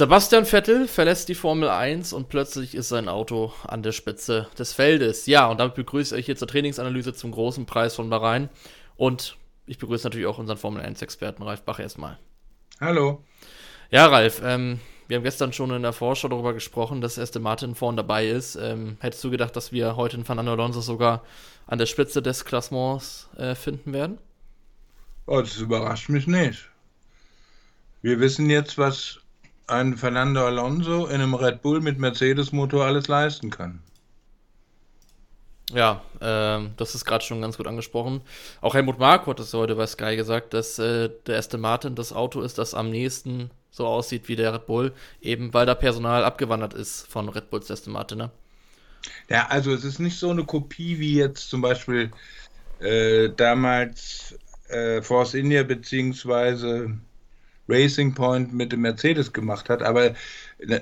Sebastian Vettel verlässt die Formel 1 und plötzlich ist sein Auto an der Spitze des Feldes. Ja, und damit begrüße ich hier zur Trainingsanalyse zum großen Preis von Bahrain. Und ich begrüße natürlich auch unseren Formel 1-Experten Ralf Bach erstmal. Hallo. Ja, Ralf, ähm, wir haben gestern schon in der Vorschau darüber gesprochen, dass erste Martin vorn dabei ist. Ähm, hättest du gedacht, dass wir heute in Fernando Alonso sogar an der Spitze des Klassements äh, finden werden? Oh, das überrascht mich nicht. Wir wissen jetzt, was ein Fernando Alonso in einem Red Bull mit Mercedes-Motor alles leisten kann. Ja, ähm, das ist gerade schon ganz gut angesprochen. Auch Helmut Marko hat es heute bei Sky gesagt, dass äh, der erste Martin das Auto ist, das am nächsten so aussieht wie der Red Bull, eben weil da Personal abgewandert ist von Red Bulls Aston Martin. Ne? Ja, also es ist nicht so eine Kopie wie jetzt zum Beispiel äh, damals äh, Force India beziehungsweise Racing Point mit dem Mercedes gemacht hat. Aber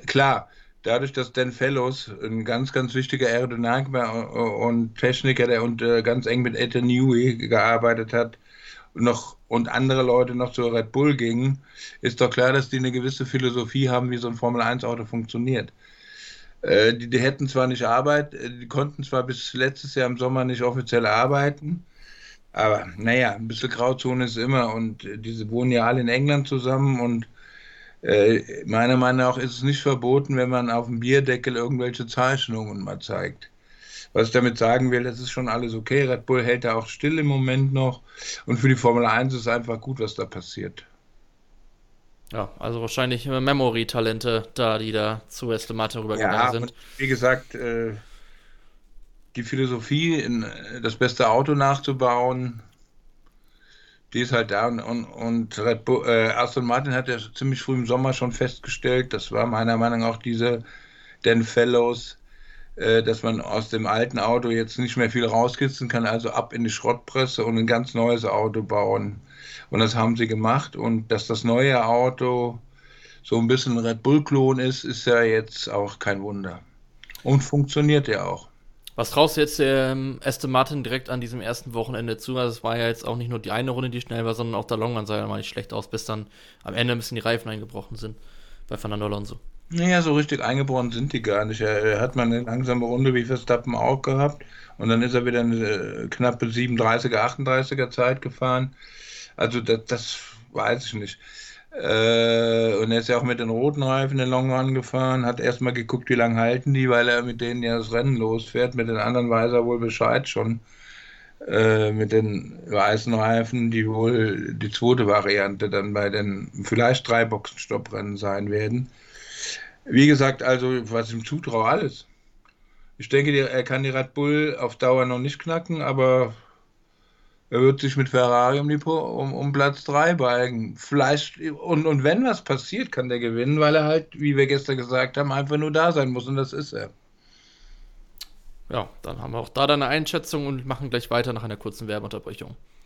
klar, dadurch, dass Dan Fellows ein ganz, ganz wichtiger Aerodynamiker und Techniker, der und äh, ganz eng mit Ethan Newey gearbeitet hat, noch und andere Leute noch zur Red Bull gingen, ist doch klar, dass die eine gewisse Philosophie haben, wie so ein Formel 1 Auto funktioniert. Äh, die, die, hätten zwar nicht arbeiten, äh, die konnten zwar bis letztes Jahr im Sommer nicht offiziell arbeiten, aber naja, ein bisschen Grauzone ist immer und äh, diese wohnen ja alle in England zusammen und äh, meiner Meinung nach ist es nicht verboten, wenn man auf dem Bierdeckel irgendwelche Zeichnungen mal zeigt. Was ich damit sagen will, das ist schon alles okay. Red Bull hält da auch still im Moment noch und für die Formel 1 ist einfach gut, was da passiert. Ja, also wahrscheinlich Memory-Talente da, die da zu Aston Martin rübergegangen ja, sind. Wie gesagt, äh, die Philosophie, in, das beste Auto nachzubauen, die ist halt da. Und, und Bull, äh, Aston Martin hat ja ziemlich früh im Sommer schon festgestellt, das war meiner Meinung nach auch diese Dan Fellows, äh, dass man aus dem alten Auto jetzt nicht mehr viel rauskitzeln kann, also ab in die Schrottpresse und ein ganz neues Auto bauen. Und das haben sie gemacht. Und dass das neue Auto so ein bisschen Red Bull-Klon ist, ist ja jetzt auch kein Wunder. Und funktioniert ja auch. Was traust du jetzt ähm, Aston Martin direkt an diesem ersten Wochenende zu? Also es war ja jetzt auch nicht nur die eine Runde, die schnell war, sondern auch der Longrun sah ja mal nicht schlecht aus, bis dann am Ende ein bisschen die Reifen eingebrochen sind bei Fernando Alonso. Naja, so richtig eingebrochen sind die gar nicht. Er hat mal eine langsame Runde wie Verstappen auch gehabt und dann ist er wieder eine äh, knappe 37er, 38er Zeit gefahren. Also das, das weiß ich nicht. Äh, und er ist ja auch mit den roten Reifen den Long Run gefahren, hat erstmal geguckt, wie lange halten die, weil er mit denen ja das Rennen losfährt. Mit den anderen weiß er wohl Bescheid schon. Äh, mit den weißen Reifen, die wohl die zweite Variante dann bei den vielleicht drei Boxenstopprennen sein werden. Wie gesagt, also was ihm zutraue, alles. Ich denke, er kann die Red Bull auf Dauer noch nicht knacken, aber er wird sich mit Ferrari um, die, um, um Platz 3 balgen. Vielleicht, und, und wenn was passiert, kann der gewinnen, weil er halt, wie wir gestern gesagt haben, einfach nur da sein muss und das ist er. Ja, dann haben wir auch da deine Einschätzung und machen gleich weiter nach einer kurzen Werbeunterbrechung.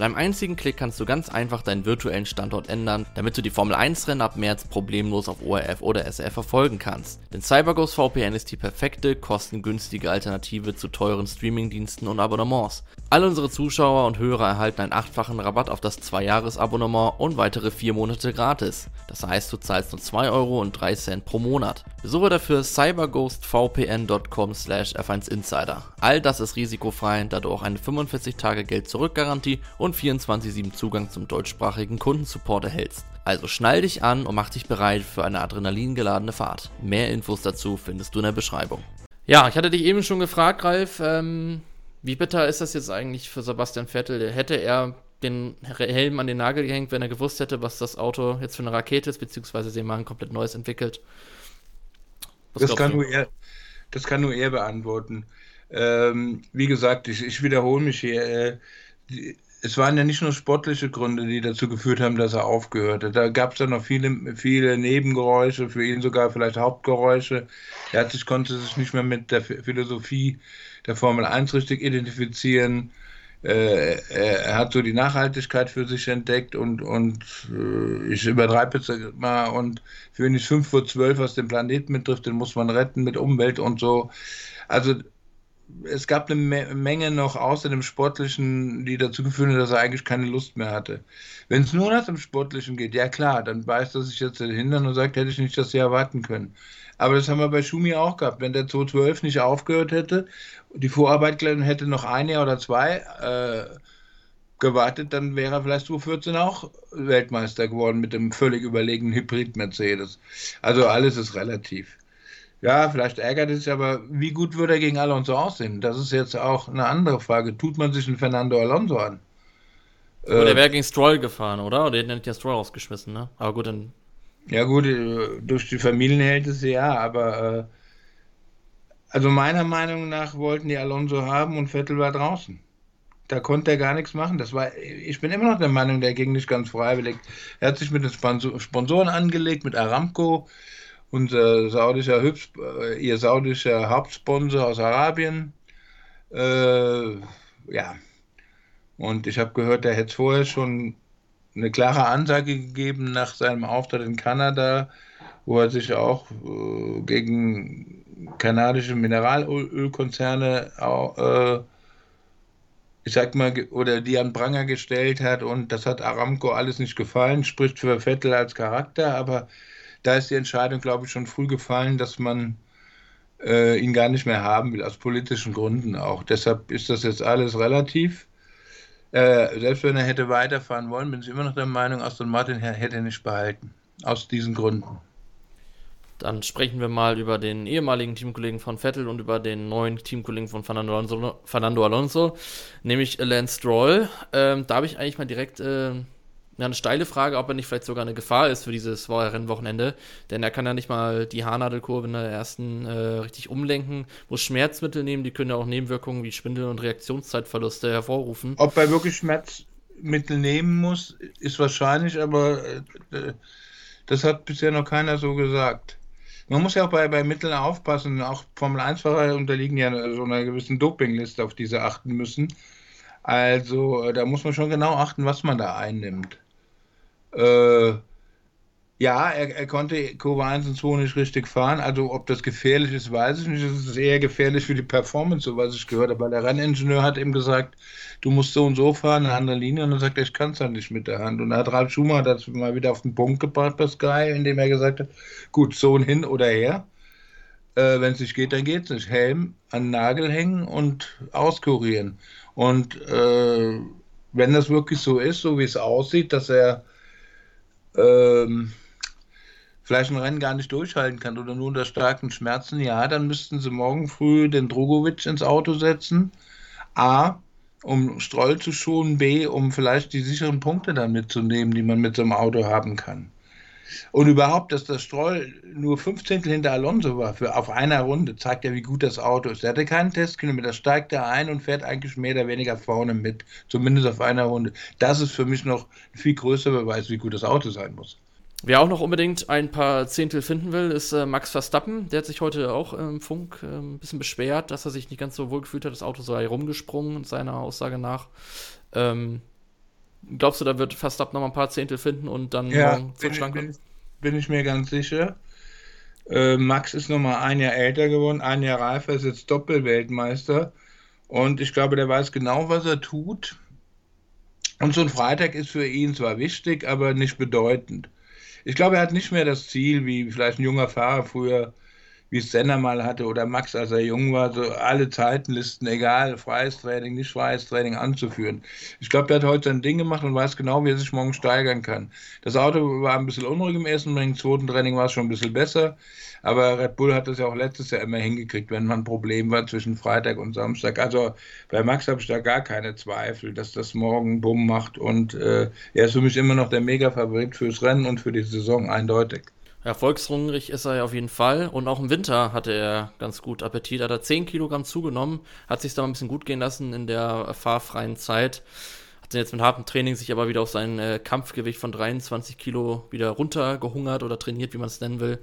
Mit einem einzigen Klick kannst du ganz einfach deinen virtuellen Standort ändern, damit du die Formel 1 Rennen ab März problemlos auf ORF oder SF verfolgen kannst. Denn CyberGhost VPN ist die perfekte, kostengünstige Alternative zu teuren Streamingdiensten und Abonnements. Alle unsere Zuschauer und Hörer erhalten einen achtfachen Rabatt auf das 2-Jahres-Abonnement und weitere 4 Monate gratis. Das heißt, du zahlst nur 2 Euro und 3 Cent pro Monat. Besuche dafür cyberghostvpn.com slash f1insider. All das ist risikofrei, da du auch eine 45 Tage Geld-Zurück-Garantie und 24-7 Zugang zum deutschsprachigen Kundensupport erhältst. Also schnall dich an und mach dich bereit für eine adrenalingeladene Fahrt. Mehr Infos dazu findest du in der Beschreibung. Ja, ich hatte dich eben schon gefragt, Ralf, ähm, wie bitter ist das jetzt eigentlich für Sebastian Vettel? Hätte er den Helm an den Nagel gehängt, wenn er gewusst hätte, was das Auto jetzt für eine Rakete ist, beziehungsweise sie mal ein komplett neues entwickelt? das kann, nur er, das kann nur er beantworten. Ähm, wie gesagt, ich, ich wiederhole mich hier. Äh, die, es waren ja nicht nur sportliche Gründe, die dazu geführt haben, dass er aufgehört hat. Da gab es ja noch viele, viele Nebengeräusche, für ihn sogar vielleicht Hauptgeräusche. Er hat sich, konnte sich nicht mehr mit der Philosophie der Formel 1 richtig identifizieren. äh, er hat so die Nachhaltigkeit für sich entdeckt und, und äh, ich übertreibe jetzt mal und für ihn ist 5 vor 12, was den Planeten betrifft, den muss man retten mit Umwelt und so. Also es gab eine Menge noch außer dem Sportlichen, die dazu geführt haben, dass er eigentlich keine Lust mehr hatte. Wenn es nur nach dem Sportlichen geht, ja klar, dann beißt er sich jetzt Hintern und sagt, hätte ich nicht das Jahr erwarten können. Aber das haben wir bei Schumi auch gehabt. Wenn der 2012 nicht aufgehört hätte, die Vorarbeit hätte noch ein Jahr oder zwei äh, gewartet, dann wäre er vielleicht 2014 auch Weltmeister geworden mit dem völlig überlegenen Hybrid-Mercedes. Also alles ist relativ. Ja, vielleicht ärgert es sich, aber wie gut würde er gegen Alonso aussehen? Das ist jetzt auch eine andere Frage. Tut man sich einen Fernando Alonso an? Aber äh, der wäre gegen Stroll gefahren, oder? Oder hätte ja Stroll rausgeschmissen, ne? Aber gut, dann ja gut, äh, durch die Familienhältnisse ja, aber äh, also meiner Meinung nach wollten die Alonso haben und Vettel war draußen. Da konnte er gar nichts machen. Das war, ich bin immer noch der Meinung, der ging nicht ganz freiwillig. Er hat sich mit den Sponsoren angelegt, mit Aramco, unser saudischer, Hübs, äh, ihr saudischer Hauptsponsor aus Arabien. Äh, ja. Und ich habe gehört, der hätte vorher schon eine klare Ansage gegeben nach seinem Auftritt in Kanada, wo er sich auch äh, gegen kanadische Mineralölkonzerne äh, ich sag mal, oder die an Pranger gestellt hat und das hat Aramco alles nicht gefallen, spricht für Vettel als Charakter, aber da ist die Entscheidung, glaube ich, schon früh gefallen, dass man äh, ihn gar nicht mehr haben will, aus politischen Gründen auch. Deshalb ist das jetzt alles relativ. Äh, selbst wenn er hätte weiterfahren wollen, bin ich immer noch der Meinung, Aston Martin hätte er nicht behalten. Aus diesen Gründen. Dann sprechen wir mal über den ehemaligen Teamkollegen von Vettel und über den neuen Teamkollegen von Fernando Alonso, Fernando Alonso nämlich Lance Stroll. Ähm, da habe ich eigentlich mal direkt äh, ja, eine steile Frage, ob er nicht vielleicht sogar eine Gefahr ist für dieses Rennwochenende. Denn er kann ja nicht mal die Haarnadelkurve in der ersten äh, richtig umlenken, muss Schmerzmittel nehmen, die können ja auch Nebenwirkungen wie Schwindel und Reaktionszeitverluste hervorrufen. Ob er wirklich Schmerzmittel nehmen muss, ist wahrscheinlich, aber äh, das hat bisher noch keiner so gesagt. Man muss ja auch bei, bei Mitteln aufpassen. Auch Formel 1-Fahrer unterliegen ja so einer gewissen Dopingliste, auf die sie achten müssen. Also äh, da muss man schon genau achten, was man da einnimmt. Äh, ja, er, er, konnte Kurve 1 und 2 nicht richtig fahren. Also, ob das gefährlich ist, weiß ich nicht. Es ist eher gefährlich für die Performance, so was ich gehört habe. Weil der Renningenieur hat ihm gesagt, du musst so und so fahren, eine andere Linie. Und dann sagt er, ich kann es halt nicht mit der Hand. Und da hat Ralf Schumacher das mal wieder auf den Punkt gebracht bei Sky, indem er gesagt hat, gut, so hin oder her. Äh, Wenn es nicht geht, dann geht es nicht. Helm an den Nagel hängen und auskurieren. Und äh, wenn das wirklich so ist, so wie es aussieht, dass er ähm, vielleicht ein Rennen gar nicht durchhalten kann oder nur unter starken Schmerzen, ja, dann müssten sie morgen früh den Drogovic ins Auto setzen. A, um Stroll zu schonen, B, um vielleicht die sicheren Punkte dann mitzunehmen, die man mit so einem Auto haben kann. Und überhaupt, dass das Stroll nur fünf Zehntel hinter Alonso war für, auf einer Runde, zeigt ja, wie gut das Auto ist. Er hatte keinen Testkilometer, steigt er ein und fährt eigentlich mehr oder weniger vorne mit, zumindest auf einer Runde. Das ist für mich noch ein viel größer Beweis, wie gut das Auto sein muss. Wer auch noch unbedingt ein paar Zehntel finden will, ist äh, Max Verstappen. Der hat sich heute auch im Funk äh, ein bisschen beschwert, dass er sich nicht ganz so wohl gefühlt hat. Das Auto sei rumgesprungen, seiner Aussage nach. Ähm, Glaubst du, da wird Verstappen noch mal ein paar Zehntel finden und dann ja, morgen bin, ich, bin, bin ich mir ganz sicher. Äh, Max ist noch mal ein Jahr älter geworden, ein Jahr reifer, ist jetzt Doppelweltmeister. Und ich glaube, der weiß genau, was er tut. Und so ein Freitag ist für ihn zwar wichtig, aber nicht bedeutend. Ich glaube, er hat nicht mehr das Ziel, wie vielleicht ein junger Fahrer früher wie es Senna mal hatte oder Max, als er jung war, so alle Zeitenlisten, egal, freies Training, nicht freies Training anzuführen. Ich glaube, der hat heute sein Ding gemacht und weiß genau, wie er sich morgen steigern kann. Das Auto war ein bisschen unruhig im ersten, im zweiten Training war es schon ein bisschen besser. Aber Red Bull hat das ja auch letztes Jahr immer hingekriegt, wenn man ein Problem war zwischen Freitag und Samstag. Also bei Max habe ich da gar keine Zweifel, dass das morgen Bumm macht. Und äh, er ist für mich immer noch der Mega-Favorit fürs Rennen und für die Saison eindeutig. Erfolgshungrig ist er ja auf jeden Fall. Und auch im Winter hatte er ganz gut Appetit. Hat er 10 Kilogramm zugenommen, hat sich da mal ein bisschen gut gehen lassen in der fahrfreien Zeit. Hat jetzt mit hartem Training sich aber wieder auf sein äh, Kampfgewicht von 23 Kilo wieder runtergehungert oder trainiert, wie man es nennen will.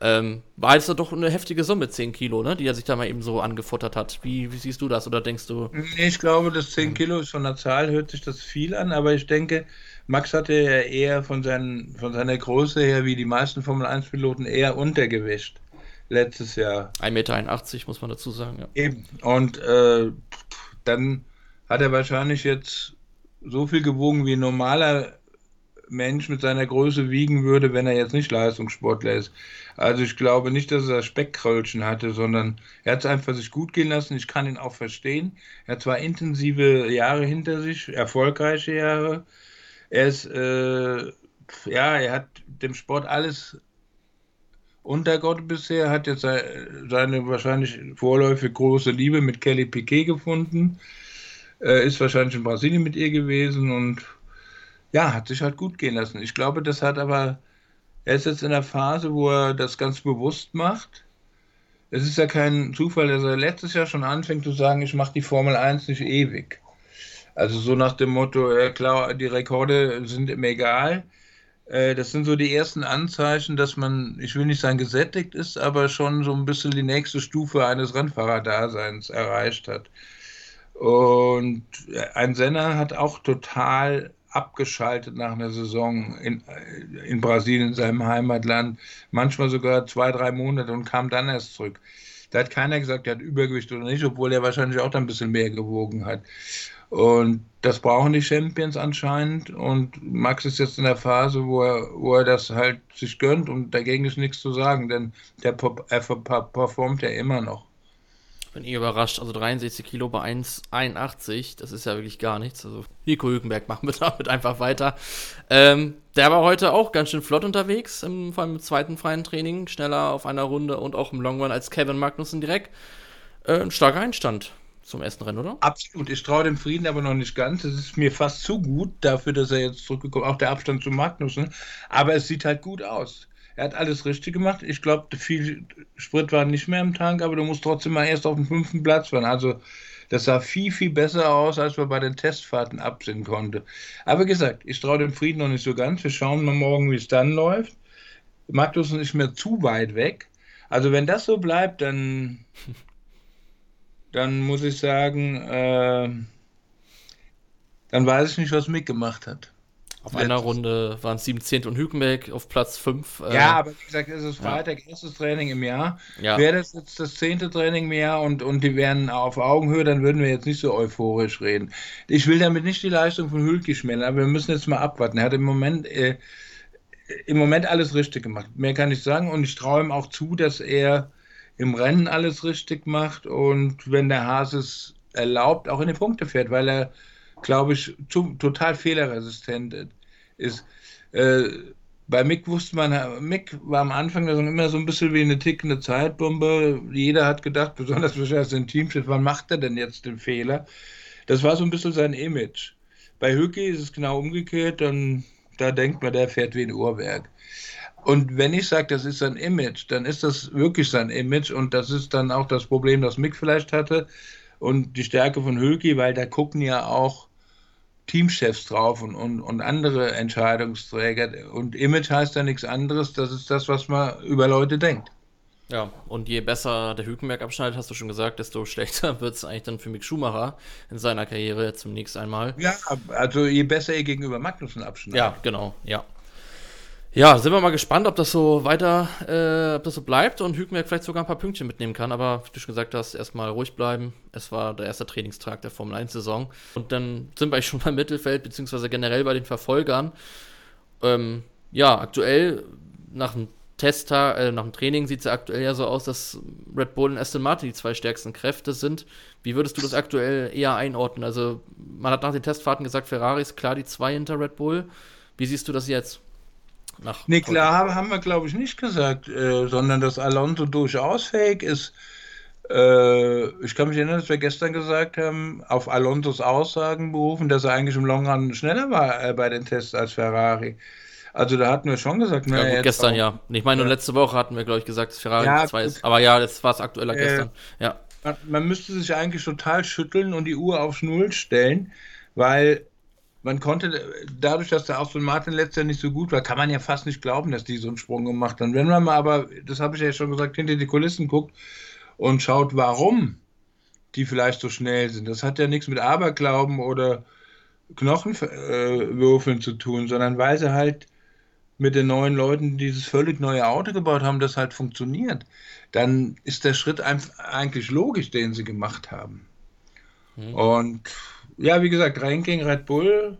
Ähm, war jetzt doch eine heftige Summe, 10 Kilo, ne? Die er sich da mal eben so angefuttert hat. War jetzt doch eine heftige Summe, 10 Kilo, ne? Die er sich da mal eben so angefuttert hat. Wie, wie siehst du das oder denkst du? Ich glaube, das 10 Kilo ist von der Zahl, hört sich das viel an, aber ich denke, Max hatte ja eher von, seinen, von seiner Größe her, wie die meisten Formel 1-Piloten, eher Untergewicht letztes Jahr. 1,81 Meter, muss man dazu sagen, ja. Eben. Und äh, dann hat er wahrscheinlich jetzt so viel gewogen, wie ein normaler Mensch mit seiner Größe wiegen würde, wenn er jetzt nicht Leistungssportler ist. Also ich glaube nicht, dass er Speckkröllchen hatte, sondern er hat es einfach sich gut gehen lassen. Ich kann ihn auch verstehen. Er hat zwar intensive Jahre hinter sich, erfolgreiche Jahre. Er ist, äh, ja, er hat dem Sport alles untergott bisher, hat jetzt seine wahrscheinlich vorläufig große Liebe mit Kelly Piquet gefunden. Äh, ist wahrscheinlich in Brasilien mit ihr gewesen und ja, hat sich halt gut gehen lassen. Ich glaube, das hat aber, er ist jetzt in der Phase, wo er das ganz bewusst macht. Es ist ja kein Zufall, dass er letztes Jahr schon anfängt zu sagen, ich mache die Formel 1 nicht ewig. Also so nach dem Motto, äh, klar, die Rekorde sind ihm egal. Äh, das sind so die ersten Anzeichen, dass man, ich will nicht sagen gesättigt ist, aber schon so ein bisschen die nächste Stufe eines Rennfahrerdaseins erreicht hat. Und ein Senna hat auch total abgeschaltet nach einer Saison in, in Brasilien, in seinem Heimatland, manchmal sogar zwei, drei Monate und kam dann erst zurück. Da hat keiner gesagt, er hat Übergewicht oder nicht, obwohl er wahrscheinlich auch dann ein bisschen mehr gewogen hat. Und das brauchen die Champions anscheinend. Und Max ist jetzt in der Phase, wo er, wo er das halt sich gönnt und dagegen ist nichts zu sagen, denn der, er performt ja immer noch bin eh überrascht. Also 63 Kilo bei 1,81, das ist ja wirklich gar nichts. Also Nico Hülkenberg machen wir damit einfach weiter. Ähm, der war heute auch ganz schön flott unterwegs, im, vor allem im zweiten freien Training. Schneller auf einer Runde und auch im Long Run als Kevin Magnussen direkt. Äh, ein starker Einstand zum ersten Rennen, oder? Absolut. Ich traue dem Frieden aber noch nicht ganz. Es ist mir fast zu gut dafür, dass er jetzt zurückgekommen ist. Auch der Abstand zu Magnussen. Aber es sieht halt gut aus. Er hat alles richtig gemacht. Ich glaube, viel Sprit war nicht mehr im Tank, aber du musst trotzdem mal erst auf dem fünften Platz fahren. Also das sah viel, viel besser aus, als man bei den Testfahrten absehen konnte. Aber gesagt, ich traue dem Frieden noch nicht so ganz. Wir schauen mal morgen, wie es dann läuft. Magnus ist nicht mehr zu weit weg. Also wenn das so bleibt, dann, dann muss ich sagen, äh, dann weiß ich nicht, was Mick gemacht hat. Auf einer Runde waren es 17 und Hülkenberg auf Platz 5. Äh, ja, aber wie gesagt, es ist Freitag, ja. erstes Training im Jahr. Ja. Wäre das jetzt das zehnte Training im Jahr und, und die wären auf Augenhöhe, dann würden wir jetzt nicht so euphorisch reden. Ich will damit nicht die Leistung von Hülke schmälern, aber wir müssen jetzt mal abwarten. Er hat im Moment, äh, im Moment alles richtig gemacht. Mehr kann ich sagen und ich traue ihm auch zu, dass er im Rennen alles richtig macht und wenn der Haas es erlaubt, auch in die Punkte fährt, weil er glaube ich, zu, total fehlerresistent ist. Äh, bei Mick wusste man, Mick war am Anfang der immer so ein bisschen wie eine tickende Zeitbombe. Jeder hat gedacht, besonders wahrscheinlich sein Teamchef, wann macht er denn jetzt den Fehler? Das war so ein bisschen sein Image. Bei Hücki ist es genau umgekehrt, dann da denkt man, der fährt wie ein Uhrwerk. Und wenn ich sage, das ist sein Image, dann ist das wirklich sein Image und das ist dann auch das Problem, das Mick vielleicht hatte und die Stärke von Hülki, weil da gucken ja auch Teamchefs drauf und, und, und andere Entscheidungsträger. Und Image heißt ja nichts anderes, das ist das, was man über Leute denkt. Ja, und je besser der Hülkenberg abschneidet, hast du schon gesagt, desto schlechter wird es eigentlich dann für Mick Schumacher in seiner Karriere zunächst einmal. Ja, also je besser er gegenüber Magnussen abschneidet. Ja, genau, ja. Ja, sind wir mal gespannt, ob das so weiter, äh, ob das so bleibt und Hülkenberg vielleicht sogar ein paar Pünktchen mitnehmen kann. Aber wie du schon gesagt hast, erstmal ruhig bleiben. Es war der erste Trainingstag der Formel 1-Saison. Und dann sind wir schon beim Mittelfeld, beziehungsweise generell bei den Verfolgern. Ähm, ja, aktuell nach dem Testtag, äh, nach dem Training sieht es ja aktuell ja so aus, dass Red Bull und Aston Martin die zwei stärksten Kräfte sind. Wie würdest du das aktuell eher einordnen? Also, man hat nach den Testfahrten gesagt, Ferrari ist klar die zwei hinter Red Bull. Wie siehst du das jetzt? Nach nee, klar haben wir, glaube ich, nicht gesagt, äh, sondern dass Alonso durchaus fähig ist. Äh, ich kann mich erinnern, dass wir gestern gesagt haben, auf Alonsos Aussagen berufen, dass er eigentlich im Long Run schneller war äh, bei den Tests als Ferrari. Also da hatten wir schon gesagt, ja, gut, gestern auch, ja. Ich meine, nur letzte Woche hatten wir, glaube ich, gesagt, dass Ferrari ja, 2 ist. Aber ja, das war es aktueller äh, gestern. Ja. Man, man müsste sich eigentlich total schütteln und die Uhr aufs Null stellen, weil man konnte, dadurch, dass der Aston Martin letztes Jahr nicht so gut war, kann man ja fast nicht glauben, dass die so einen Sprung gemacht haben. Wenn man mal aber, das habe ich ja schon gesagt, hinter die Kulissen guckt und schaut, warum die vielleicht so schnell sind. Das hat ja nichts mit Aberglauben oder Knochenwürfeln äh, zu tun, sondern weil sie halt mit den neuen Leuten dieses völlig neue Auto gebaut haben, das halt funktioniert, dann ist der Schritt eigentlich logisch, den sie gemacht haben. Mhm. Und ja, wie gesagt, Ranking Red Bull,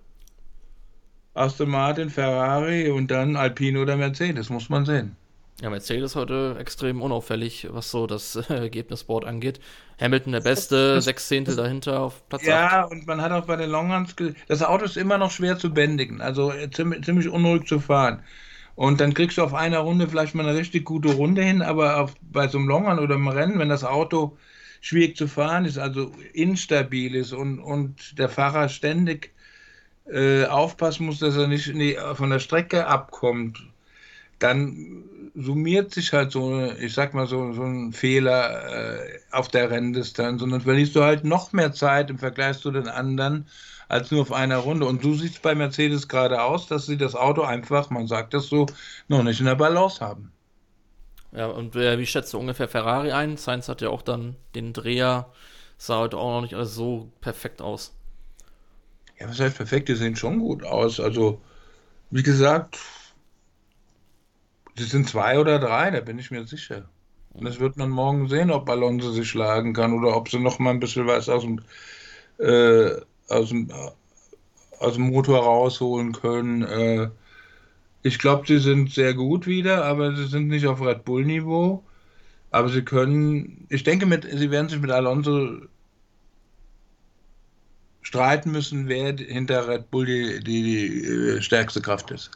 Aston Martin, Ferrari und dann Alpine oder Mercedes, muss man sehen. Ja, Mercedes heute extrem unauffällig, was so das äh, Ergebnisboard angeht. Hamilton der Beste, sechs Zehntel dahinter auf Platz Ja, 8. und man hat auch bei den Longruns, das Auto ist immer noch schwer zu bändigen, also äh, ziemlich, ziemlich unruhig zu fahren. Und dann kriegst du auf einer Runde vielleicht mal eine richtig gute Runde hin, aber auf, bei so einem Longrun oder einem Rennen, wenn das Auto schwierig zu fahren ist, also instabil ist und, und der Fahrer ständig äh, aufpassen muss, dass er nicht nee, von der Strecke abkommt, dann summiert sich halt so, ich sag mal, so, so ein Fehler äh, auf der Renndistanz und dann verlierst du halt noch mehr Zeit im Vergleich zu den anderen als nur auf einer Runde. Und so sieht es bei Mercedes gerade aus, dass sie das Auto einfach, man sagt das so, noch nicht in der Balance haben. Ja, und äh, wie schätzt du ungefähr Ferrari ein? Sainz hat ja auch dann den Dreher, sah heute auch noch nicht alles so perfekt aus. Ja, was heißt perfekt? Die sehen schon gut aus. Also, wie gesagt, Sie sind zwei oder drei, da bin ich mir sicher. Und das wird man morgen sehen, ob Alonso sich schlagen kann oder ob sie noch mal ein bisschen was aus dem, äh, aus dem, aus dem Motor rausholen können. Äh, ich glaube, sie sind sehr gut wieder, aber sie sind nicht auf Red Bull-Niveau. Aber sie können, ich denke, mit, sie werden sich mit Alonso streiten müssen, wer hinter Red Bull die, die, die stärkste Kraft ist.